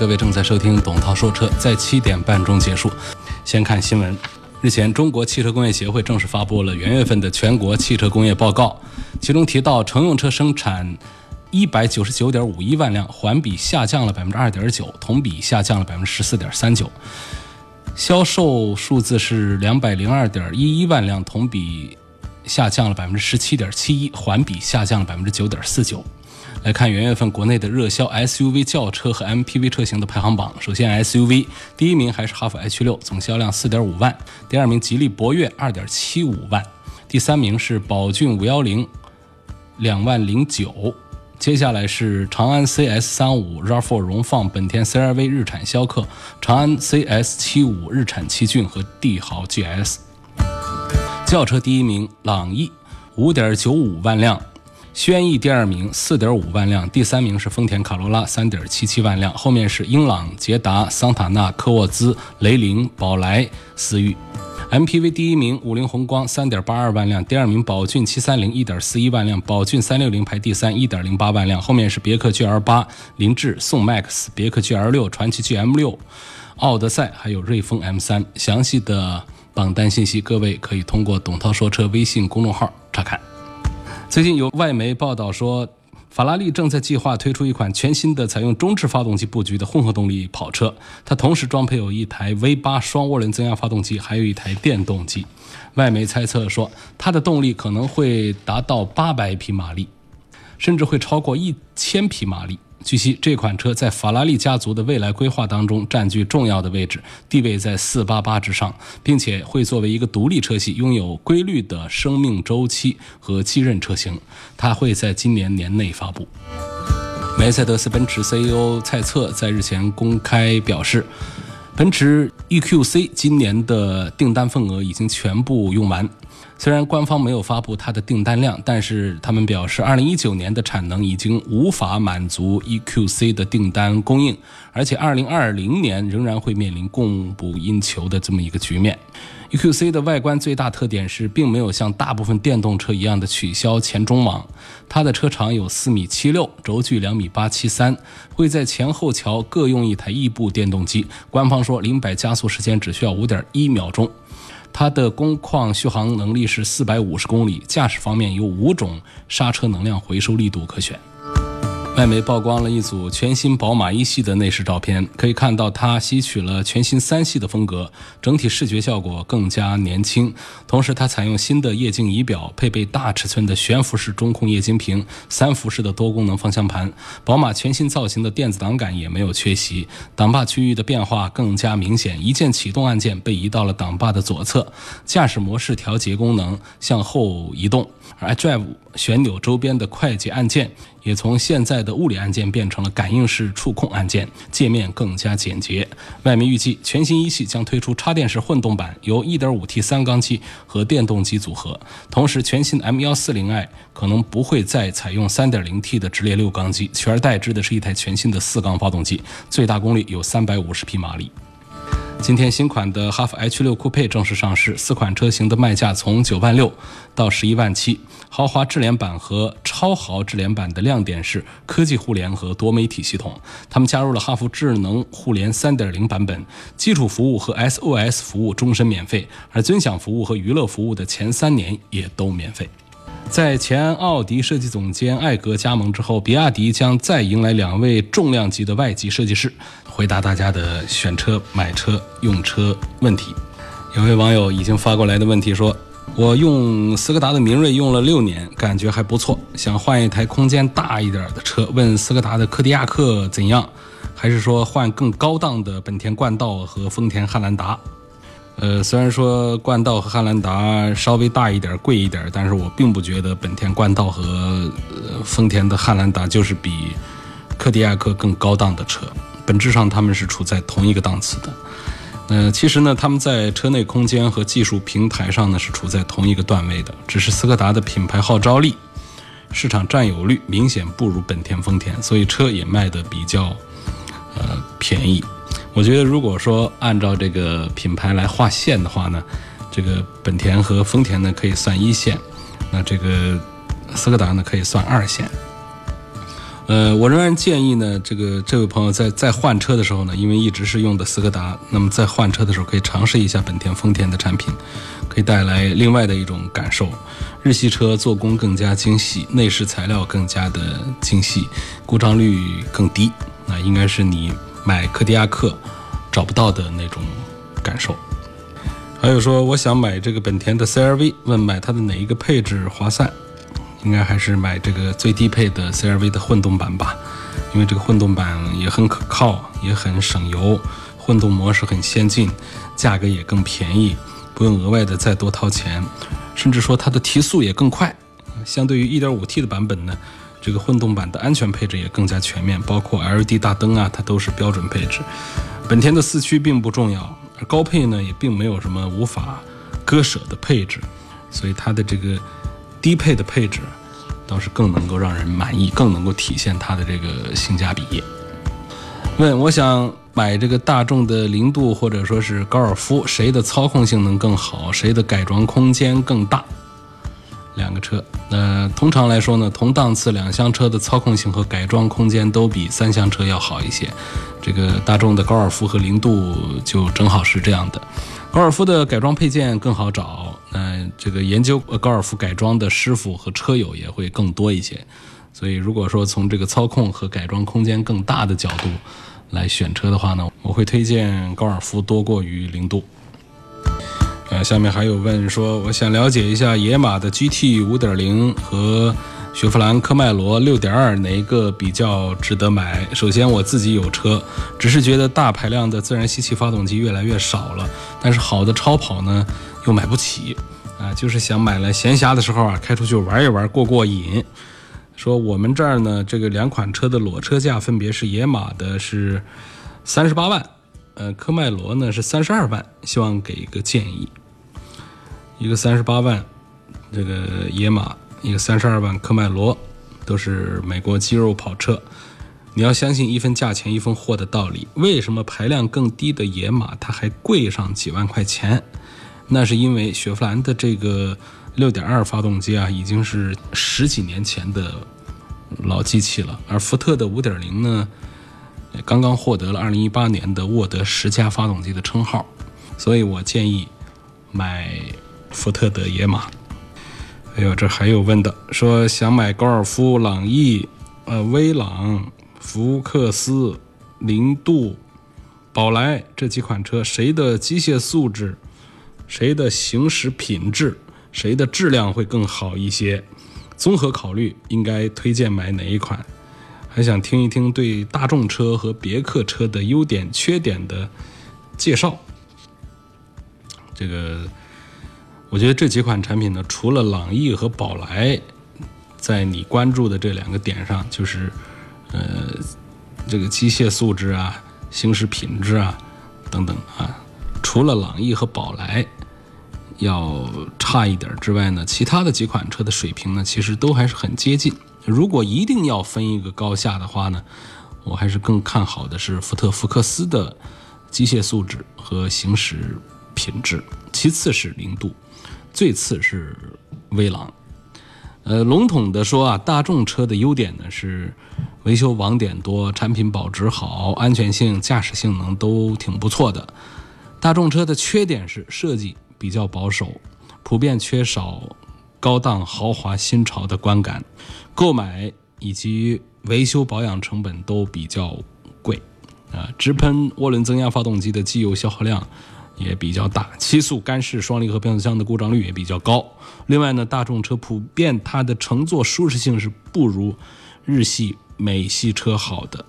各位正在收听董涛说车，在七点半钟结束。先看新闻，日前，中国汽车工业协会正式发布了元月份的全国汽车工业报告，其中提到乘用车生产一百九十九点五一万辆，环比下降了百分之二点九，同比下降了百分之十四点三九。销售数字是两百零二点一一万辆，同比下降了百分之十七点七一，环比下降了百分之九点四九。来看元月份国内的热销 SUV 轿车和 MPV 车型的排行榜。首先，SUV 第一名还是哈弗 H 六，总销量四点五万；第二名吉利博越二点七五万；第三名是宝骏五幺零，两万零九。接下来是长安 CS 三五、RAV4 荣放、本田 CR-V 日产逍客、长安 CS 七五、日产奇骏和帝豪 GS。轿车第一名朗逸，五点九五万辆。轩逸第二名，四点五万辆；第三名是丰田卡罗拉，三点七七万辆。后面是英朗、捷达、桑塔纳、科沃兹、雷凌、宝来、思域。MPV 第一名五菱宏光，三点八二万辆；第二名宝骏七三零，一点四一万辆；宝骏三六零排第三，一点零八万辆。后面是别克 GL 八、凌志、宋 MAX、别克 GL 六、传祺 GM 六、奥德赛，还有瑞风 M 三。详细的榜单信息，各位可以通过董涛说车微信公众号查看。最近有外媒报道说，法拉利正在计划推出一款全新的采用中置发动机布局的混合动力跑车。它同时装配有一台 V8 双涡轮增压发动机，还有一台电动机。外媒猜测说，它的动力可能会达到八百匹马力，甚至会超过一千匹马力。据悉，这款车在法拉利家族的未来规划当中占据重要的位置，地位在488之上，并且会作为一个独立车系，拥有规律的生命周期和继任车型。它会在今年年内发布。梅赛德斯奔驰 CEO 蔡策在日前公开表示，奔驰 EQC 今年的订单份额已经全部用完。虽然官方没有发布它的订单量，但是他们表示，二零一九年的产能已经无法满足 EQC 的订单供应，而且二零二零年仍然会面临供不应求的这么一个局面。EQC 的外观最大特点是，并没有像大部分电动车一样的取消前中网，它的车长有四米七六，轴距两米八七三，会在前后桥各用一台异步电动机。官方说，零百加速时间只需要五点一秒钟。它的工况续航能力是四百五十公里，驾驶方面有五种刹车能量回收力度可选。外媒曝光了一组全新宝马一系的内饰照片，可以看到它吸取了全新三系的风格，整体视觉效果更加年轻。同时，它采用新的液晶仪表，配备大尺寸的悬浮式中控液晶屏、三辐式的多功能方向盘。宝马全新造型的电子档杆也没有缺席，挡把区域的变化更加明显，一键启动按键被移到了挡把的左侧，驾驶模式调节功能向后移动，而 iDrive 旋钮周边的快捷按键。也从现在的物理按键变成了感应式触控按键，界面更加简洁。外媒预计，全新一系将推出插电式混动版，由 1.5T 三缸机和电动机组合。同时，全新 M140i 可能不会再采用 3.0T 的直列六缸机，取而代之的是一台全新的四缸发动机，最大功率有350匹马力。今天新款的哈弗 H 六酷配正式上市，四款车型的卖价从九万六到十一万七。豪华智联版和超豪智联版的亮点是科技互联和多媒体系统，他们加入了哈弗智能互联三点零版本，基础服务和 SOS 服务终身免费，而尊享服务和娱乐服务的前三年也都免费。在前奥迪设计总监艾格加盟之后，比亚迪将再迎来两位重量级的外籍设计师，回答大家的选车、买车、用车问题。有位网友已经发过来的问题说：“我用斯柯达的明锐用了六年，感觉还不错，想换一台空间大一点的车，问斯柯达的柯迪亚克怎样？还是说换更高档的本田冠道和丰田汉兰达？”呃，虽然说冠道和汉兰达稍微大一点、贵一点，但是我并不觉得本田冠道和呃丰田的汉兰达就是比柯迪亚克更高档的车，本质上他们是处在同一个档次的。呃，其实呢，他们在车内空间和技术平台上呢是处在同一个段位的，只是斯柯达的品牌号召力、市场占有率明显不如本田、丰田，所以车也卖得比较呃便宜。我觉得，如果说按照这个品牌来划线的话呢，这个本田和丰田呢可以算一线，那这个斯柯达呢可以算二线。呃，我仍然建议呢，这个这位朋友在在换车的时候呢，因为一直是用的斯柯达，那么在换车的时候可以尝试一下本田、丰田的产品，可以带来另外的一种感受。日系车做工更加精细，内饰材料更加的精细，故障率更低，那应该是你买柯迪亚克找不到的那种感受。还有说，我想买这个本田的 CRV，问买它的哪一个配置划算？应该还是买这个最低配的 CRV 的混动版吧，因为这个混动版也很可靠，也很省油，混动模式很先进，价格也更便宜，不用额外的再多掏钱，甚至说它的提速也更快。相对于 1.5T 的版本呢，这个混动版的安全配置也更加全面，包括 LED 大灯啊，它都是标准配置。本田的四驱并不重要，而高配呢也并没有什么无法割舍的配置，所以它的这个。低配的配置倒是更能够让人满意，更能够体现它的这个性价比。问我想买这个大众的零度或者说是高尔夫，谁的操控性能更好，谁的改装空间更大？两个车，那通常来说呢，同档次两厢车的操控性和改装空间都比三厢车要好一些。这个大众的高尔夫和零度就正好是这样的。高尔夫的改装配件更好找，那这个研究高尔夫改装的师傅和车友也会更多一些，所以如果说从这个操控和改装空间更大的角度来选车的话呢，我会推荐高尔夫多过于零度。呃，下面还有问说，我想了解一下野马的 GT 五点零和。雪佛兰科迈罗六点二哪一个比较值得买？首先我自己有车，只是觉得大排量的自然吸气发动机越来越少了，但是好的超跑呢又买不起，啊，就是想买来闲暇的时候啊开出去玩一玩过过瘾。说我们这儿呢这个两款车的裸车价分别是野马的是三十八万，呃，科迈罗呢是三十二万，希望给一个建议。一个三十八万，这个野马。一个三十二万科迈罗，都是美国肌肉跑车。你要相信一分价钱一分货的道理。为什么排量更低的野马它还贵上几万块钱？那是因为雪佛兰的这个六点二发动机啊，已经是十几年前的老机器了。而福特的五点零呢，刚刚获得了二零一八年的沃德十佳发动机的称号。所以我建议买福特的野马。哎呦，这还有问的，说想买高尔夫、朗逸、呃威朗、福克斯、零度、宝来这几款车，谁的机械素质、谁的行驶品质、谁的质量会更好一些？综合考虑，应该推荐买哪一款？还想听一听对大众车和别克车的优点、缺点的介绍。这个。我觉得这几款产品呢，除了朗逸和宝来，在你关注的这两个点上，就是，呃，这个机械素质啊、行驶品质啊等等啊，除了朗逸和宝来要差一点之外呢，其他的几款车的水平呢，其实都还是很接近。如果一定要分一个高下的话呢，我还是更看好的是福特福克斯的机械素质和行驶品质，其次是零度。最次是威朗，呃，笼统的说啊，大众车的优点呢是维修网点多，产品保值好，安全性、驾驶性能都挺不错的。大众车的缺点是设计比较保守，普遍缺少高档豪华新潮的观感，购买以及维修保养成本都比较贵，啊，直喷涡轮增压发动机的机油消耗量。也比较大，七速干式双离合变速箱的故障率也比较高。另外呢，大众车普遍它的乘坐舒适性是不如日系、美系车好的。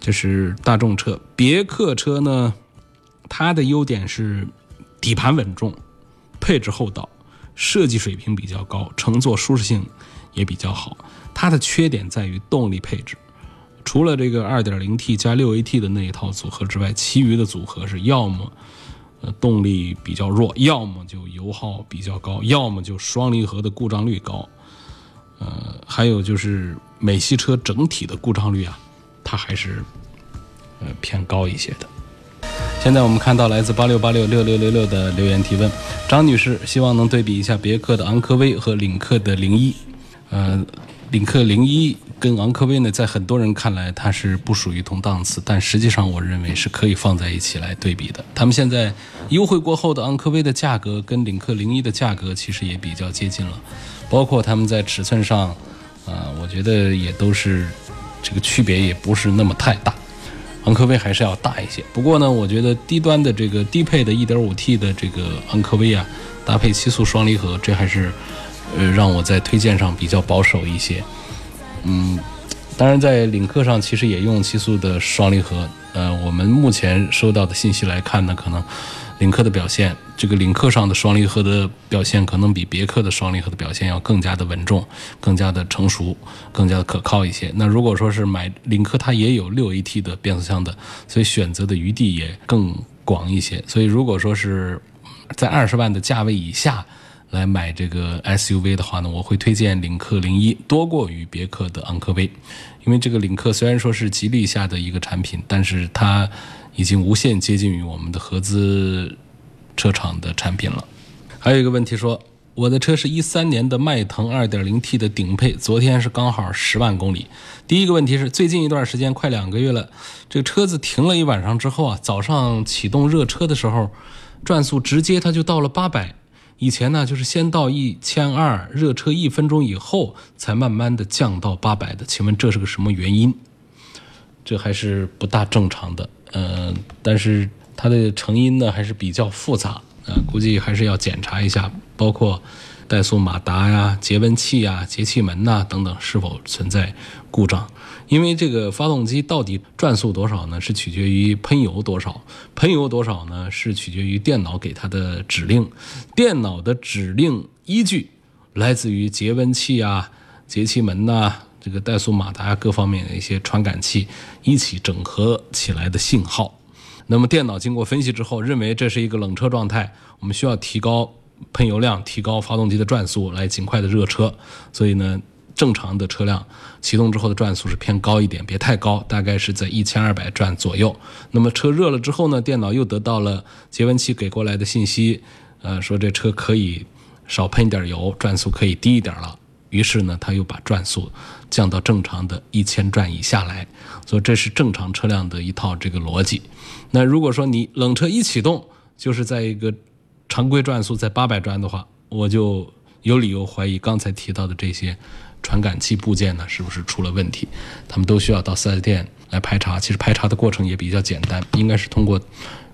这是大众车，别克车呢，它的优点是底盘稳重，配置厚道，设计水平比较高，乘坐舒适性也比较好。它的缺点在于动力配置，除了这个 2.0T 加 6AT 的那一套组合之外，其余的组合是要么呃动力比较弱，要么就油耗比较高，要么就双离合的故障率高。呃，还有就是美系车整体的故障率啊，它还是呃偏高一些的。现在我们看到来自八六八六六六六六的留言提问，张女士希望能对比一下别克的昂科威和领克的零一。呃，领克零一跟昂科威呢，在很多人看来它是不属于同档次，但实际上我认为是可以放在一起来对比的。他们现在优惠过后的昂科威的价格跟领克零一的价格其实也比较接近了，包括他们在尺寸上，啊、我觉得也都是这个区别也不是那么太大。昂科威还是要大一些，不过呢，我觉得低端的这个低配的 1.5T 的这个昂科威啊，搭配七速双离合，这还是呃让我在推荐上比较保守一些。嗯，当然在领克上其实也用七速的双离合，呃，我们目前收到的信息来看呢，可能领克的表现，这个领克上的双离合的表现可能比别克的双离合的表现要更加的稳重，更加的成熟，更加的可靠一些。那如果说是买领克，它也有六 AT 的变速箱的，所以选择的余地也更广一些。所以如果说是在二十万的价位以下来买这个 SUV 的话呢，我会推荐领克零一多过于别克的昂科威，因为这个领克虽然说是吉利下的一个产品，但是它已经无限接近于我们的合资车厂的产品了。还有一个问题说，我的车是一三年的迈腾 2.0T 的顶配，昨天是刚好十万公里。第一个问题是，最近一段时间快两个月了，这个车子停了一晚上之后啊，早上启动热车的时候，转速直接它就到了八百。以前呢，就是先到一千二，热车一分钟以后才慢慢的降到八百的。请问这是个什么原因？这还是不大正常的。呃，但是它的成因呢还是比较复杂，呃，估计还是要检查一下，包括怠速马达呀、节温器呀、节气门呐、等等是否存在故障。因为这个发动机到底转速多少呢？是取决于喷油多少，喷油多少呢？是取决于电脑给它的指令，电脑的指令依据来自于节温器啊、节气门呐、这个怠速马达各方面的一些传感器一起整合起来的信号。那么电脑经过分析之后，认为这是一个冷车状态，我们需要提高喷油量，提高发动机的转速，来尽快的热车。所以呢，正常的车辆启动之后的转速是偏高一点，别太高，大概是在一千二百转左右。那么车热了之后呢，电脑又得到了节温器给过来的信息，呃，说这车可以少喷一点油，转速可以低一点了。于是呢，它又把转速降到正常的一千转以下来，所以这是正常车辆的一套这个逻辑。那如果说你冷车一启动就是在一个常规转速在八百转的话，我就有理由怀疑刚才提到的这些传感器部件呢是不是出了问题？他们都需要到 4S 店来排查。其实排查的过程也比较简单，应该是通过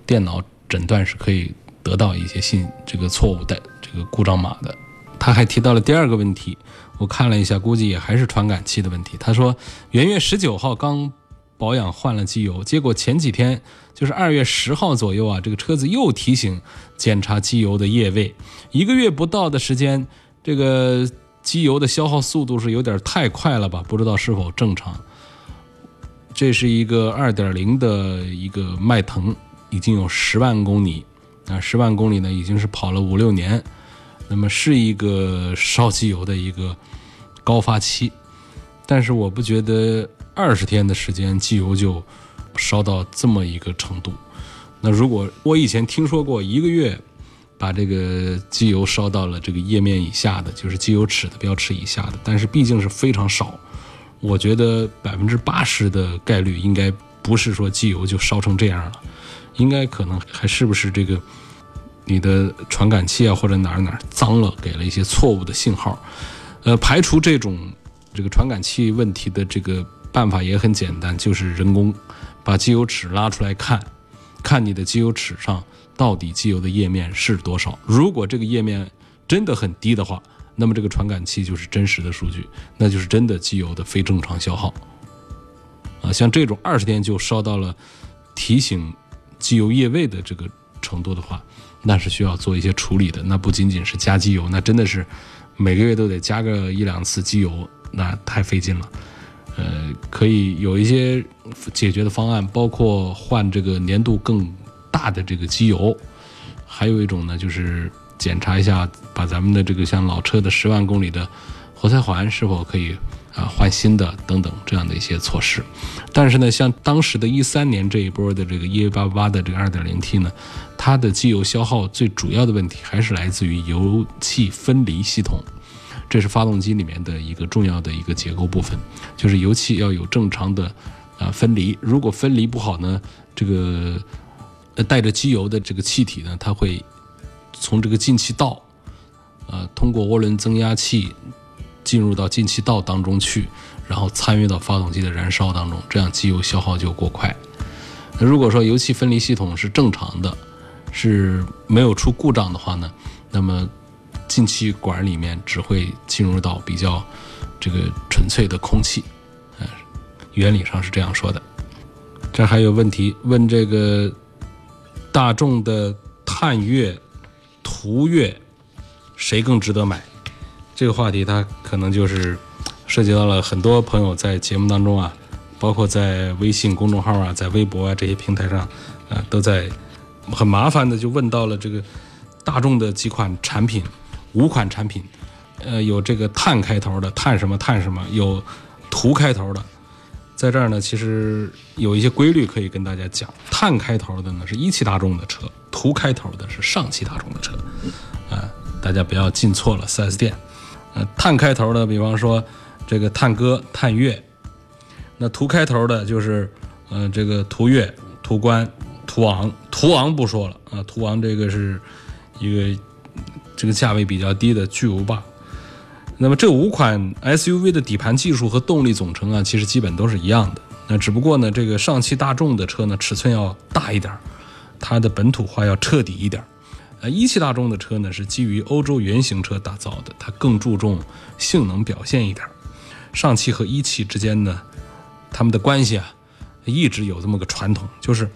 电脑诊断是可以得到一些信这个错误的这个故障码的。他还提到了第二个问题，我看了一下，估计也还是传感器的问题。他说，元月十九号刚保养换了机油，结果前几天就是二月十号左右啊，这个车子又提醒检查机油的液位。一个月不到的时间，这个机油的消耗速度是有点太快了吧？不知道是否正常。这是一个二点零的一个迈腾，已经有十万公里啊，十万公里呢已经是跑了五六年。那么是一个烧机油的一个高发期，但是我不觉得二十天的时间机油就烧到这么一个程度。那如果我以前听说过一个月把这个机油烧到了这个液面以下的，就是机油尺的标尺以下的，但是毕竟是非常少。我觉得百分之八十的概率应该不是说机油就烧成这样了，应该可能还是不是这个。你的传感器啊，或者哪儿哪儿脏了，给了一些错误的信号。呃，排除这种这个传感器问题的这个办法也很简单，就是人工把机油尺拉出来看，看你的机油尺上到底机油的液面是多少。如果这个液面真的很低的话，那么这个传感器就是真实的数据，那就是真的机油的非正常消耗。啊，像这种二十天就烧到了提醒机油液位的这个程度的话。那是需要做一些处理的，那不仅仅是加机油，那真的是每个月都得加个一两次机油，那太费劲了。呃，可以有一些解决的方案，包括换这个粘度更大的这个机油，还有一种呢，就是检查一下，把咱们的这个像老车的十万公里的活塞环是否可以啊换新的等等这样的一些措施。但是呢，像当时的一三年这一波的这个 EA888 的这个 2.0T 呢，它的机油消耗最主要的问题还是来自于油气分离系统。这是发动机里面的一个重要的一个结构部分，就是油气要有正常的啊分离。如果分离不好呢，这个带着机油的这个气体呢，它会从这个进气道，呃通过涡轮增压器进入到进气道当中去，然后参与到发动机的燃烧当中，这样机油消耗就过快。那如果说油气分离系统是正常的，是没有出故障的话呢，那么进气管里面只会进入到比较这个纯粹的空气，嗯，原理上是这样说的。这还有问题问这个大众的探岳、途岳谁更值得买？这个话题它可能就是涉及到了很多朋友在节目当中啊，包括在微信公众号啊、在微博啊这些平台上啊，都在很麻烦的就问到了这个大众的几款产品。五款产品，呃，有这个碳开头的，碳什么碳什么，有途开头的，在这儿呢，其实有一些规律可以跟大家讲。碳开头的呢是一汽大众的车，途开头的是上汽大众的车，啊，大家不要进错了 4S 店。呃，碳开头的，比方说这个探歌、探月，那途开头的就是，呃，这个途岳、途观、途昂。途昂不说了啊，途昂这个是一个。这个价位比较低的巨无霸，那么这五款 SUV 的底盘技术和动力总成啊，其实基本都是一样的。那只不过呢，这个上汽大众的车呢，尺寸要大一点，它的本土化要彻底一点。呃，一汽大众的车呢，是基于欧洲原型车打造的，它更注重性能表现一点。上汽和一汽之间呢，他们的关系啊，一直有这么个传统，就是。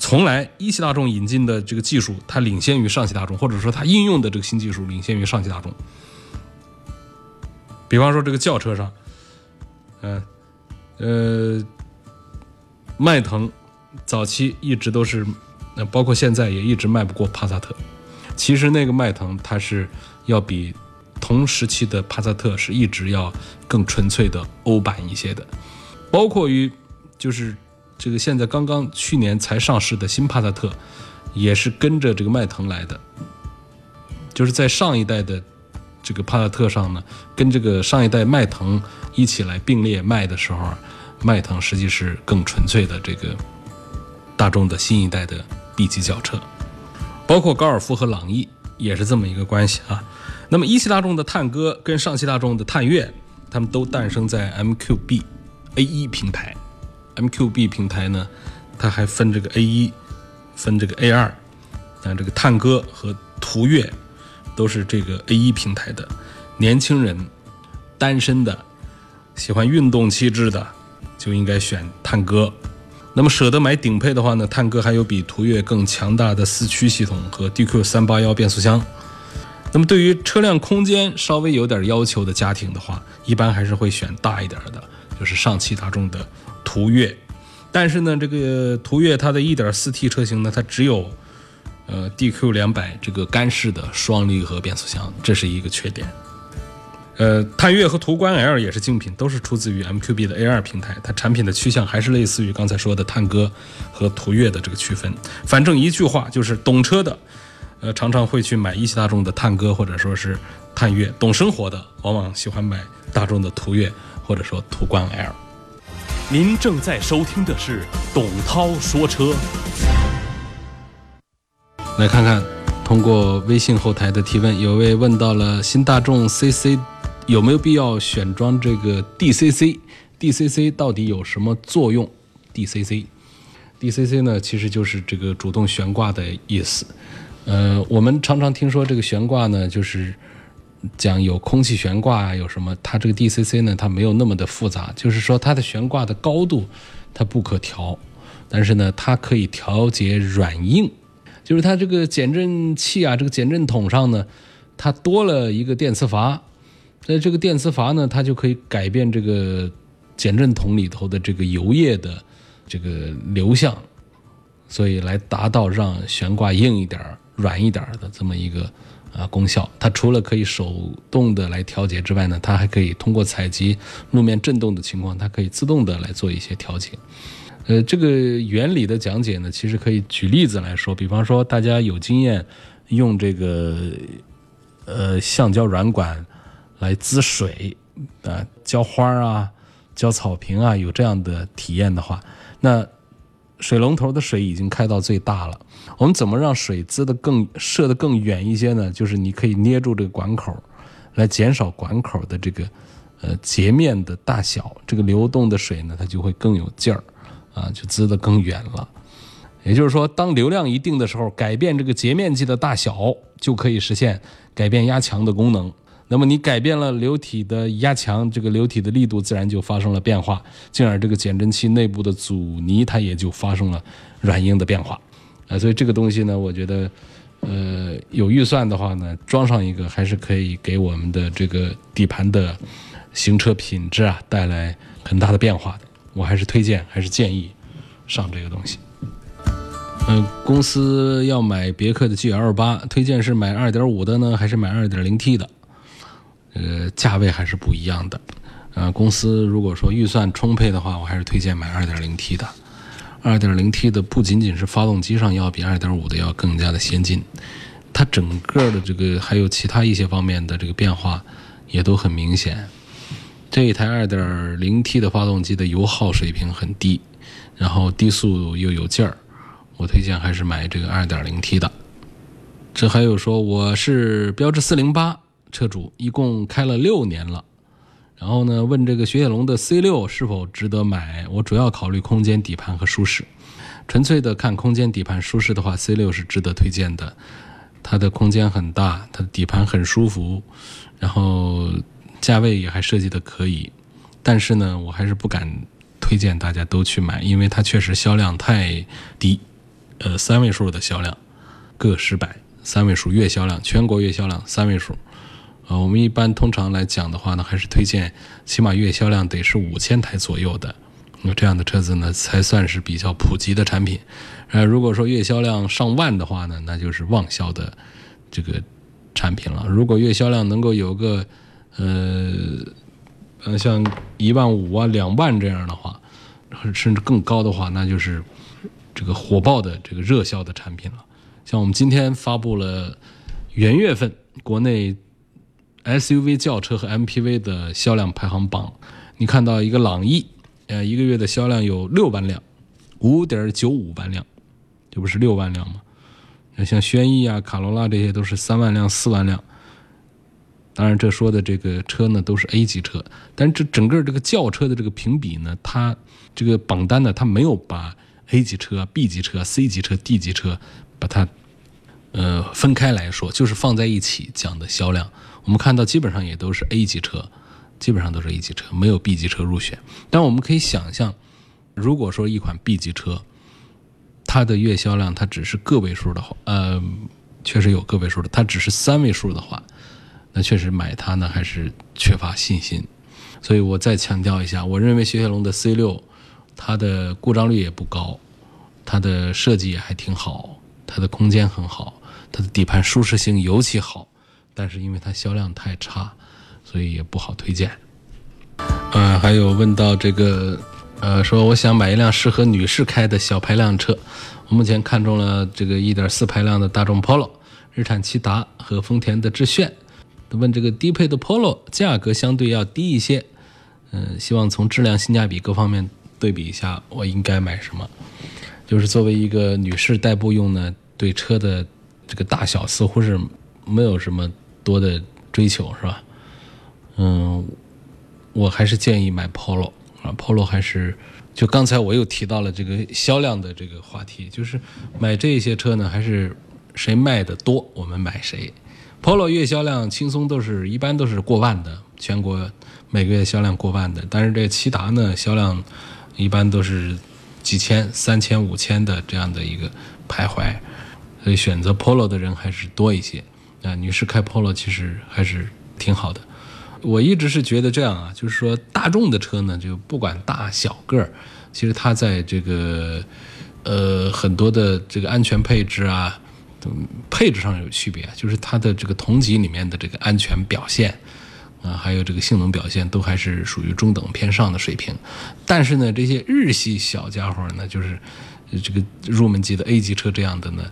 从来一汽大众引进的这个技术，它领先于上汽大众，或者说它应用的这个新技术领先于上汽大众。比方说这个轿车上，嗯，呃，迈腾早期一直都是，那包括现在也一直卖不过帕萨特。其实那个迈腾它是要比同时期的帕萨特是一直要更纯粹的欧版一些的，包括于就是。这个现在刚刚去年才上市的新帕萨特，也是跟着这个迈腾来的，就是在上一代的这个帕萨特上呢，跟这个上一代迈腾一起来并列卖的时候，迈腾实际是更纯粹的这个大众的新一代的 B 级轿车，包括高尔夫和朗逸也是这么一个关系啊。那么一汽大众的探歌跟上汽大众的探岳，他们都诞生在 MQB A1 平台。MQB 平台呢，它还分这个 A 一，分这个 A 二，那这个探歌和途岳都是这个 A 一平台的。年轻人、单身的、喜欢运动气质的，就应该选探歌。那么舍得买顶配的话呢，探歌还有比途岳更强大的四驱系统和 DQ 三八幺变速箱。那么对于车辆空间稍微有点要求的家庭的话，一般还是会选大一点的，就是上汽大众的。途岳，但是呢，这个途岳它的 1.4T 车型呢，它只有呃 DQ 两百这个干式的双离合变速箱，这是一个缺点。呃，探岳和途观 L 也是竞品，都是出自于 MQB 的 A2 平台，它产品的趋向还是类似于刚才说的探歌和途岳的这个区分。反正一句话就是，懂车的，呃，常常会去买一汽大众的探歌或者说是探岳；懂生活的，往往喜欢买大众的途岳或者说途观 L。您正在收听的是董涛说车。来看看，通过微信后台的提问，有位问到了新大众 CC 有没有必要选装这个 DCC？DCC 到底有什么作用？DCC，DCC 呢，其实就是这个主动悬挂的意思。呃，我们常常听说这个悬挂呢，就是。讲有空气悬挂啊，有什么？它这个 DCC 呢，它没有那么的复杂，就是说它的悬挂的高度它不可调，但是呢，它可以调节软硬，就是它这个减震器啊，这个减震筒上呢，它多了一个电磁阀，那这个电磁阀呢，它就可以改变这个减震筒里头的这个油液的这个流向，所以来达到让悬挂硬一点、软一点的这么一个啊功效。它除了可以手动的来调节之外呢，它还可以通过采集路面震动的情况，它可以自动的来做一些调节。呃，这个原理的讲解呢，其实可以举例子来说，比方说大家有经验用这个呃橡胶软管来滋水啊，浇花啊。浇草坪啊，有这样的体验的话，那水龙头的水已经开到最大了。我们怎么让水滋的更射的更远一些呢？就是你可以捏住这个管口，来减少管口的这个呃截面的大小，这个流动的水呢，它就会更有劲儿啊，就滋的更远了。也就是说，当流量一定的时候，改变这个截面积的大小，就可以实现改变压强的功能。那么你改变了流体的压强，这个流体的力度自然就发生了变化，进而这个减震器内部的阻尼它也就发生了软硬的变化，啊，所以这个东西呢，我觉得，呃，有预算的话呢，装上一个还是可以给我们的这个底盘的行车品质啊带来很大的变化的。我还是推荐，还是建议上这个东西。嗯，公司要买别克的 GL 八，推荐是买2.5的呢，还是买 2.0T 的？呃，价位还是不一样的。呃，公司如果说预算充沛的话，我还是推荐买 2.0T 的。2.0T 的不仅仅是发动机上要比2.5的要更加的先进，它整个的这个还有其他一些方面的这个变化也都很明显。这一台 2.0T 的发动机的油耗水平很低，然后低速又有劲儿，我推荐还是买这个 2.0T 的。这还有说我是标致408。车主一共开了六年了，然后呢，问这个雪铁龙的 C 六是否值得买？我主要考虑空间、底盘和舒适。纯粹的看空间、底盘、舒适的话，C 六是值得推荐的。它的空间很大，它的底盘很舒服，然后价位也还设计的可以。但是呢，我还是不敢推荐大家都去买，因为它确实销量太低，呃，三位数的销量，个十百，三位数月销量，全国月销量三位数。啊，我们一般通常来讲的话呢，还是推荐起码月销量得是五千台左右的，那这样的车子呢才算是比较普及的产品。呃，如果说月销量上万的话呢，那就是旺销的这个产品了。如果月销量能够有个呃呃像一万五啊、两万这样的话，甚至更高的话，那就是这个火爆的这个热销的产品了。像我们今天发布了元月份国内。SUV 轿车和 MPV 的销量排行榜，你看到一个朗逸，呃，一个月的销量有六万辆，五点九五万辆，这不是六万辆吗？那像轩逸啊、卡罗拉这些都是三万辆、四万辆。当然，这说的这个车呢都是 A 级车，但这整个这个轿车的这个评比呢，它这个榜单呢，它没有把 A 级车、B 级车、C 级车、D 级车把它呃分开来说，就是放在一起讲的销量。我们看到基本上也都是 A 级车，基本上都是 A 级车，没有 B 级车入选。但我们可以想象，如果说一款 B 级车，它的月销量它只是个位数的话，呃，确实有个位数的，它只是三位数的话，那确实买它呢还是缺乏信心。所以我再强调一下，我认为雪铁龙的 C 六，它的故障率也不高，它的设计也还挺好，它的空间很好，它的底盘舒适性尤其好。但是因为它销量太差，所以也不好推荐。呃，还有问到这个，呃，说我想买一辆适合女士开的小排量车，我目前看中了这个1.4排量的大众 Polo、日产骐达和丰田的致炫。问这个低配的 Polo 价格相对要低一些，嗯，希望从质量、性价比各方面对比一下，我应该买什么？就是作为一个女士代步用呢，对车的这个大小似乎是没有什么。多的追求是吧？嗯，我还是建议买 Polo 啊，Polo 还是就刚才我又提到了这个销量的这个话题，就是买这些车呢，还是谁卖的多，我们买谁。Polo 月销量轻松都是一般都是过万的，全国每个月销量过万的，但是这骐达呢销量一般都是几千、三千、五千的这样的一个徘徊，所以选择 Polo 的人还是多一些。啊，女士开 Polo 其实还是挺好的，我一直是觉得这样啊，就是说大众的车呢，就不管大小个儿，其实它在这个呃很多的这个安全配置啊，配置上有区别，就是它的这个同级里面的这个安全表现啊，还有这个性能表现都还是属于中等偏上的水平。但是呢，这些日系小家伙呢，就是这个入门级的 A 级车这样的呢，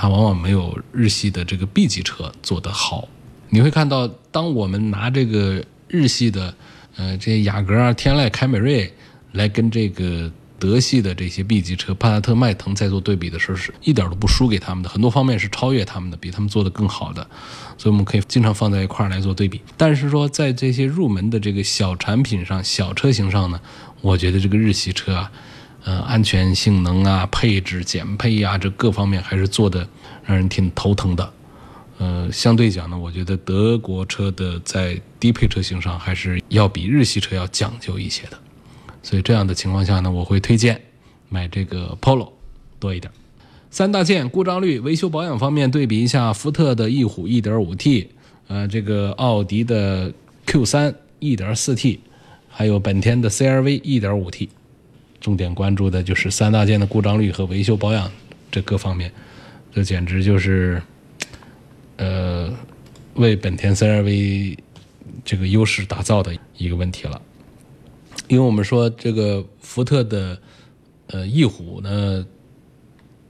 它往往没有日系的这个 B 级车做得好。你会看到，当我们拿这个日系的，呃，这些雅阁啊、天籁、凯美瑞来跟这个德系的这些 B 级车帕萨特、迈腾在做对比的时候，是一点都不输给他们的，很多方面是超越他们的，比他们做得更好的，所以我们可以经常放在一块儿来做对比。但是说在这些入门的这个小产品上、小车型上呢，我觉得这个日系车啊，呃，安全性能啊、配置减配呀，这各方面还是做的让人挺头疼的。呃，相对讲呢，我觉得德国车的在低配车型上还是要比日系车要讲究一些的，所以这样的情况下呢，我会推荐买这个 Polo 多一点。三大件故障率、维修保养方面对比一下，福特的翼虎 1.5T，呃，这个奥迪的 Q3 1.4T，还有本田的 CR-V 1.5T，重点关注的就是三大件的故障率和维修保养这各方面，这简直就是。呃，为本田 CR-V 这个优势打造的一个问题了，因为我们说这个福特的呃翼虎呢，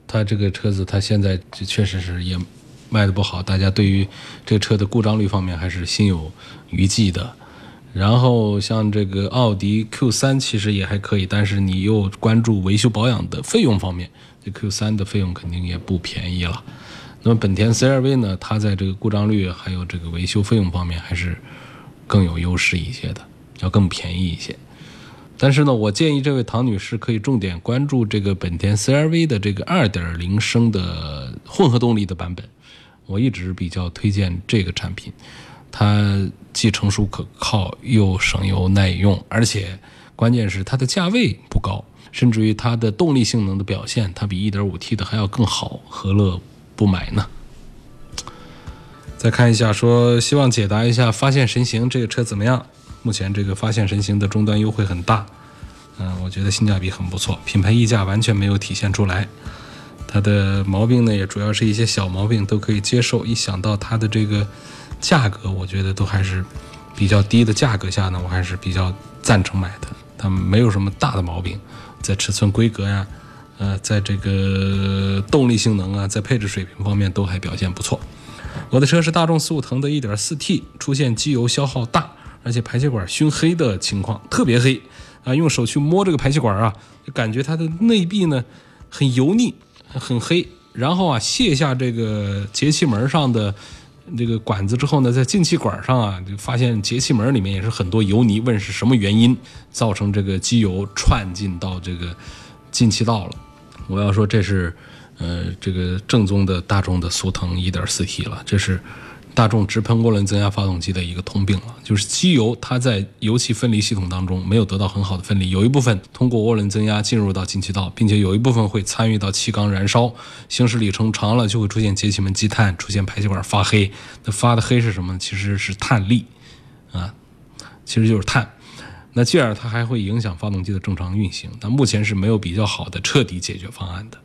它这个车子它现在就确实是也卖的不好，大家对于这个车的故障率方面还是心有余悸的。然后像这个奥迪 Q3 其实也还可以，但是你又关注维修保养的费用方面，这 Q3 的费用肯定也不便宜了。那么本田 CR-V 呢？它在这个故障率还有这个维修费用方面还是更有优势一些的，要更便宜一些。但是呢，我建议这位唐女士可以重点关注这个本田 CR-V 的这个2.0升的混合动力的版本。我一直比较推荐这个产品，它既成熟可靠，又省油耐用，而且关键是它的价位不高，甚至于它的动力性能的表现，它比 1.5T 的还要更好，何乐？不买呢？再看一下，说希望解答一下发现神行这个车怎么样？目前这个发现神行的终端优惠很大，嗯，我觉得性价比很不错，品牌溢价完全没有体现出来。它的毛病呢，也主要是一些小毛病，都可以接受。一想到它的这个价格，我觉得都还是比较低的价格下呢，我还是比较赞成买的。它没有什么大的毛病，在尺寸规格呀。呃，在这个动力性能啊，在配置水平方面都还表现不错。我的车是大众速腾的 1.4T，出现机油消耗大，而且排气管熏黑的情况，特别黑啊！用手去摸这个排气管啊，就感觉它的内壁呢很油腻，很黑。然后啊，卸下这个节气门上的这个管子之后呢，在进气管上啊，就发现节气门里面也是很多油泥。问是什么原因造成这个机油串进到这个进气道了？我要说这是，呃，这个正宗的大众的速腾一点四 T 了，这是大众直喷涡轮增压发动机的一个通病了，就是机油它在油气分离系统当中没有得到很好的分离，有一部分通过涡轮增压进入到进气道，并且有一部分会参与到气缸燃烧，行驶里程长了就会出现节气门积碳，出现排气管发黑。那发的黑是什么？其实是碳粒，啊，其实就是碳。那进而它还会影响发动机的正常运行，但目前是没有比较好的彻底解决方案的。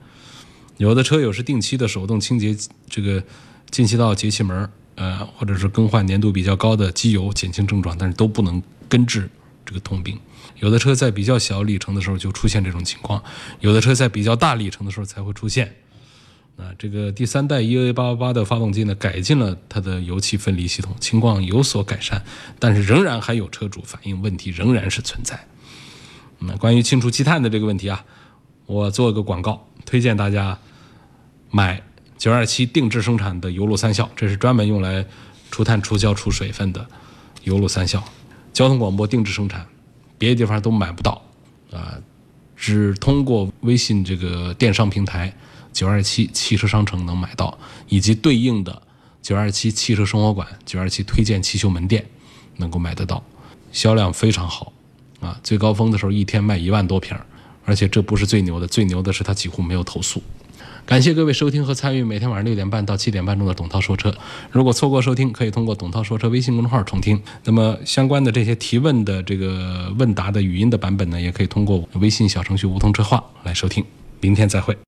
有的车友是定期的手动清洁这个进气道节气门，呃，或者是更换粘度比较高的机油减轻症状，但是都不能根治这个通病。有的车在比较小里程的时候就出现这种情况，有的车在比较大里程的时候才会出现。啊，这个第三代 EA888 的发动机呢，改进了它的油气分离系统，情况有所改善，但是仍然还有车主反映问题仍然是存在。那关于清除积碳的这个问题啊，我做个广告，推荐大家买927定制生产的油路三效，这是专门用来除碳、除胶、除水分的油路三效，交通广播定制生产，别的地方都买不到啊，只通过微信这个电商平台。九二七汽车商城能买到，以及对应的九二七汽车生活馆、九二七推荐汽修门店能够买得到，销量非常好，啊，最高峰的时候一天卖一万多瓶，而且这不是最牛的，最牛的是它几乎没有投诉。感谢各位收听和参与每天晚上六点半到七点半钟的董涛说车。如果错过收听，可以通过董涛说车微信公众号重听。那么相关的这些提问的这个问答的语音的版本呢，也可以通过微信小程序梧桐车话来收听。明天再会。